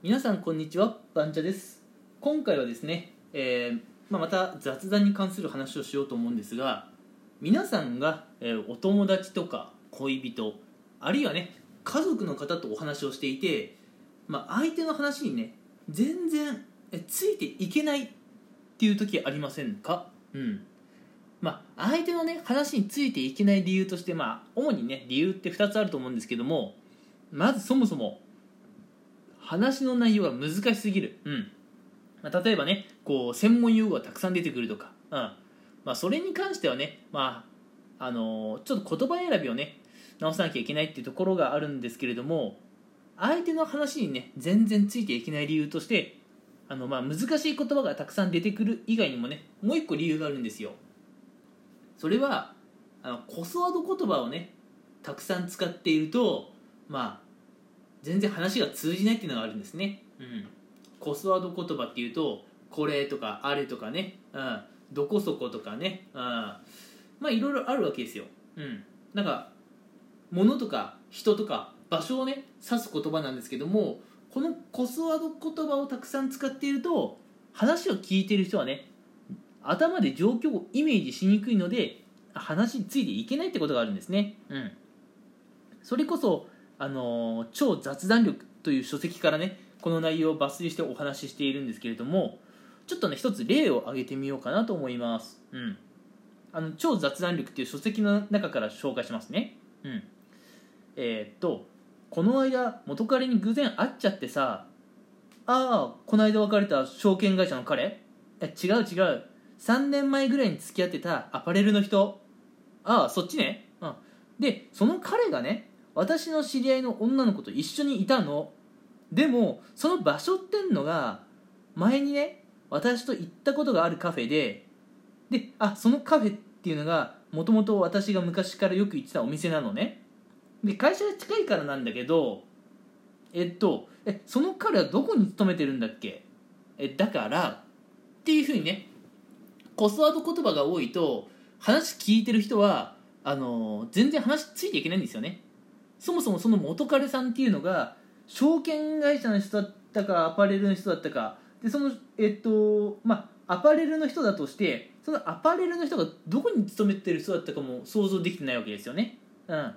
皆さんこんにちはバンチャです。今回はですね、えーまあ、また雑談に関する話をしようと思うんですが皆さんが、えーお友達とか恋人あるいはね家族の方とお話をしていて、まあ、相手の話にね全然ついていけないっていう時ありませんか？うん。まあ、相手のね話についていけない理由として、まあ、主にね理由って2つあると思うんですけどもまずそもそも話の内容が難しすぎる、うん。まあ、例えばねこう専門用語がたくさん出てくるとか、うん。まあ、それに関してはね、まああのーちょっと言葉選びをね直さなきゃいけないっていうところがあるんですけれども相手の話にね全然ついていけない理由としてあの、まあ、難しい言葉がたくさん出てくる以外にもねもう一個理由があるんですよ。それはあのコスワード言葉をねたくさん使っているとまあ全然話が通じないっていうのがあるんですね、うん、コスワード言葉っていうとこれとかあれとかね、うん、どこそことかね、うん、まあいろいろあるわけですよ、うん、なんか物とか人とか場所をね指す言葉なんですけどもこのコスワード言葉をたくさん使っていると話を聞いている人はね頭で状況をイメージしにくいので話についていけないってことがあるんですね、うん、それこそ、あの超雑談力」という書籍からねこの内容を抜粋してお話ししているんですけれどもちょっとね一つ例を挙げてみようかなと思います、うん、あの超雑談力っていう書籍の中から紹介しますね、うん、えーっとこの間元彼に偶然会っちゃってさああこの間別れた証券会社の彼？え違う違う。3年前ぐらいに付き合ってたアパレルの人。ああそっちね、うん、でその彼がね私の知り合いの女の子と一緒にいたの。でもその場所ってんのが前にね私と行ったことがあるカフェでであそのカフェっていうのがもともと私が昔からよく行ってたお店なのね。で会社が近いからなんだけどえっとえその彼はどこに勤めてるんだっけ？えだからっていうふうにねコスワード言葉が多いと話聞いてる人はあの全然話ついていけないんですよね。そもそもその元彼さんっていうのが証券会社の人だったかアパレルの人だったか。でそのえっとまあアパレルの人だとしてそのアパレルの人がどこに勤めてる人だったかも想像できてないわけですよね。うん。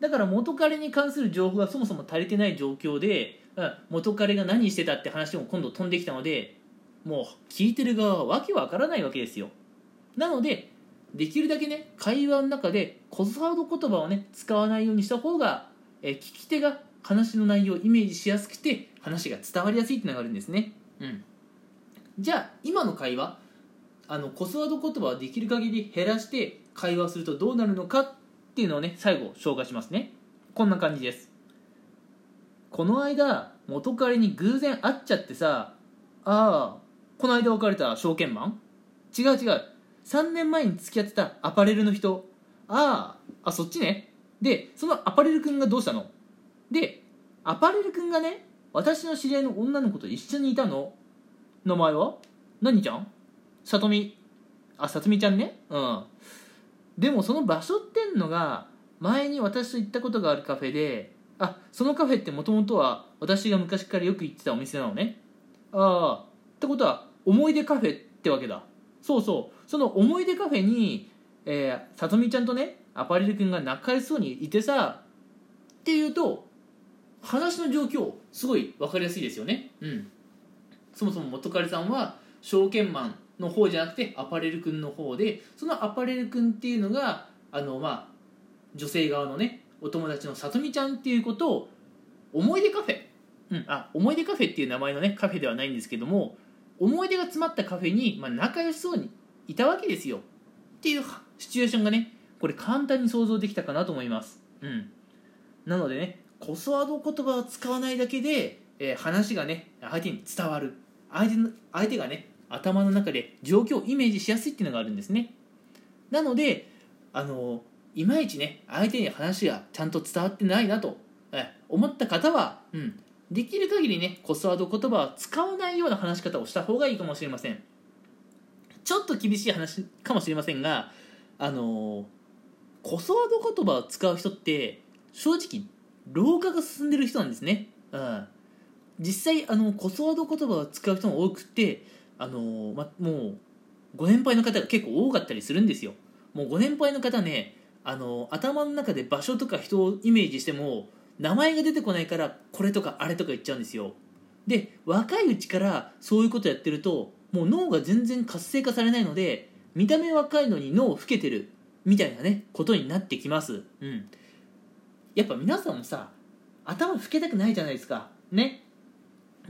だから元彼に関する情報がそもそも足りてない状況で、うん、元彼が何してたって話も今度飛んできたのでもう聞いてる側はわけわからないわけですよ。なのでできるだけね会話の中でコスワード言葉をね使わないようにした方が、えー聞き手が話の内容をイメージしやすくて話が伝わりやすいっていうのがあるんですね。うん。じゃあ今の会話あのコスワード言葉をできる限り減らして会話するとどうなるのかっていうのをね最後紹介しますね。こんな感じです。この間元彼に偶然会っちゃってさああこの間別れた証券マン？違う違う。3年前に付き合ってたアパレルの人。あああそっちね。でそのアパレル君がどうしたの？でアパレル君がね私の知り合いの女の子と一緒にいたの。名前は？何ちゃん？さとみ。あさとみちゃんね。うん。でもその場所ってんのが前に私と行ったことがあるカフェであそのカフェってもともとは私が昔からよく行ってたお店なのね。ああってことは思い出カフェってわけだ。そうそう。その思い出カフェに、えー、さとみちゃんとねアパレル君が仲良しそうにいてさっていうと話の状況すごい分かりやすいですよね。うん。そもそも元彼さんは証券マンの方じゃなくてアパレル君の方でそのアパレル君っていうのがあのまあ女性側のねお友達のさとみちゃんっていうことを思い出カフェ、うん、あ思い出カフェっていう名前のねカフェではないんですけども思い出が詰まったカフェに、まあ、仲良しそうにいたわけですよ。っていうシチュエーションがねこれ簡単に想像できたかなと思います。うん。なのでねコスワード言葉を使わないだけで、えー話がね相手に伝わる。相手の相手がね頭の中で状況をイメージしやすいっていうのがあるんですね。なのであのいまいちね相手に話がちゃんと伝わってないなと思った方は、うん、できる限りねコスワード言葉は使わないような話し方をした方がいいかもしれません。ちょっと厳しい話かもしれませんがあのコスワード言葉を使う人って正直老化が進んでる人なんですね、うん、実際あのコスワード言葉を使う人も多くてあの、ま、もうご年配の方が結構多かったりするんですよ。もうご年配の方ねあの頭の中で場所とか人をイメージしても名前が出てこないからこれとかあれとか言っちゃうんですよ。で若いうちからそういうことやってるともう脳が全然活性化されないので見た目若いのに脳を老けてるみたいなねことになってきます。うん。やっぱ皆さんもさ頭老けたくないじゃないですか。ね。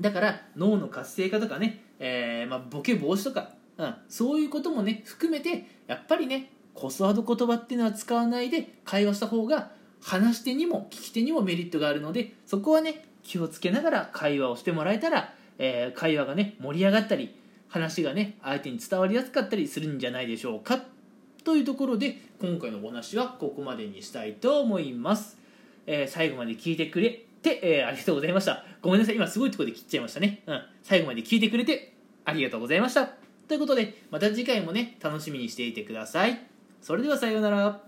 だから脳の活性化とかね、えーまあ、ボケ防止とか、うん、そういうこともね含めてやっぱりねコスワード言葉っていうのは使わないで会話した方が話し手にも聞き手にもメリットがあるのでそこはね気をつけながら会話をしてもらえたら、えー、会話がね盛り上がったり話がね相手に伝わりやすかったりするんじゃないでしょうか。というところで今回のお話はここまでにしたいと思います、えー、最後まで聞いてくれて、えー、ありがとうございました。ごめんなさい。今すごいとこで切っちゃいましたね。うん。最後まで聞いてくれてありがとうございました。ということでまた次回もね楽しみにしていてください。それではさようなら。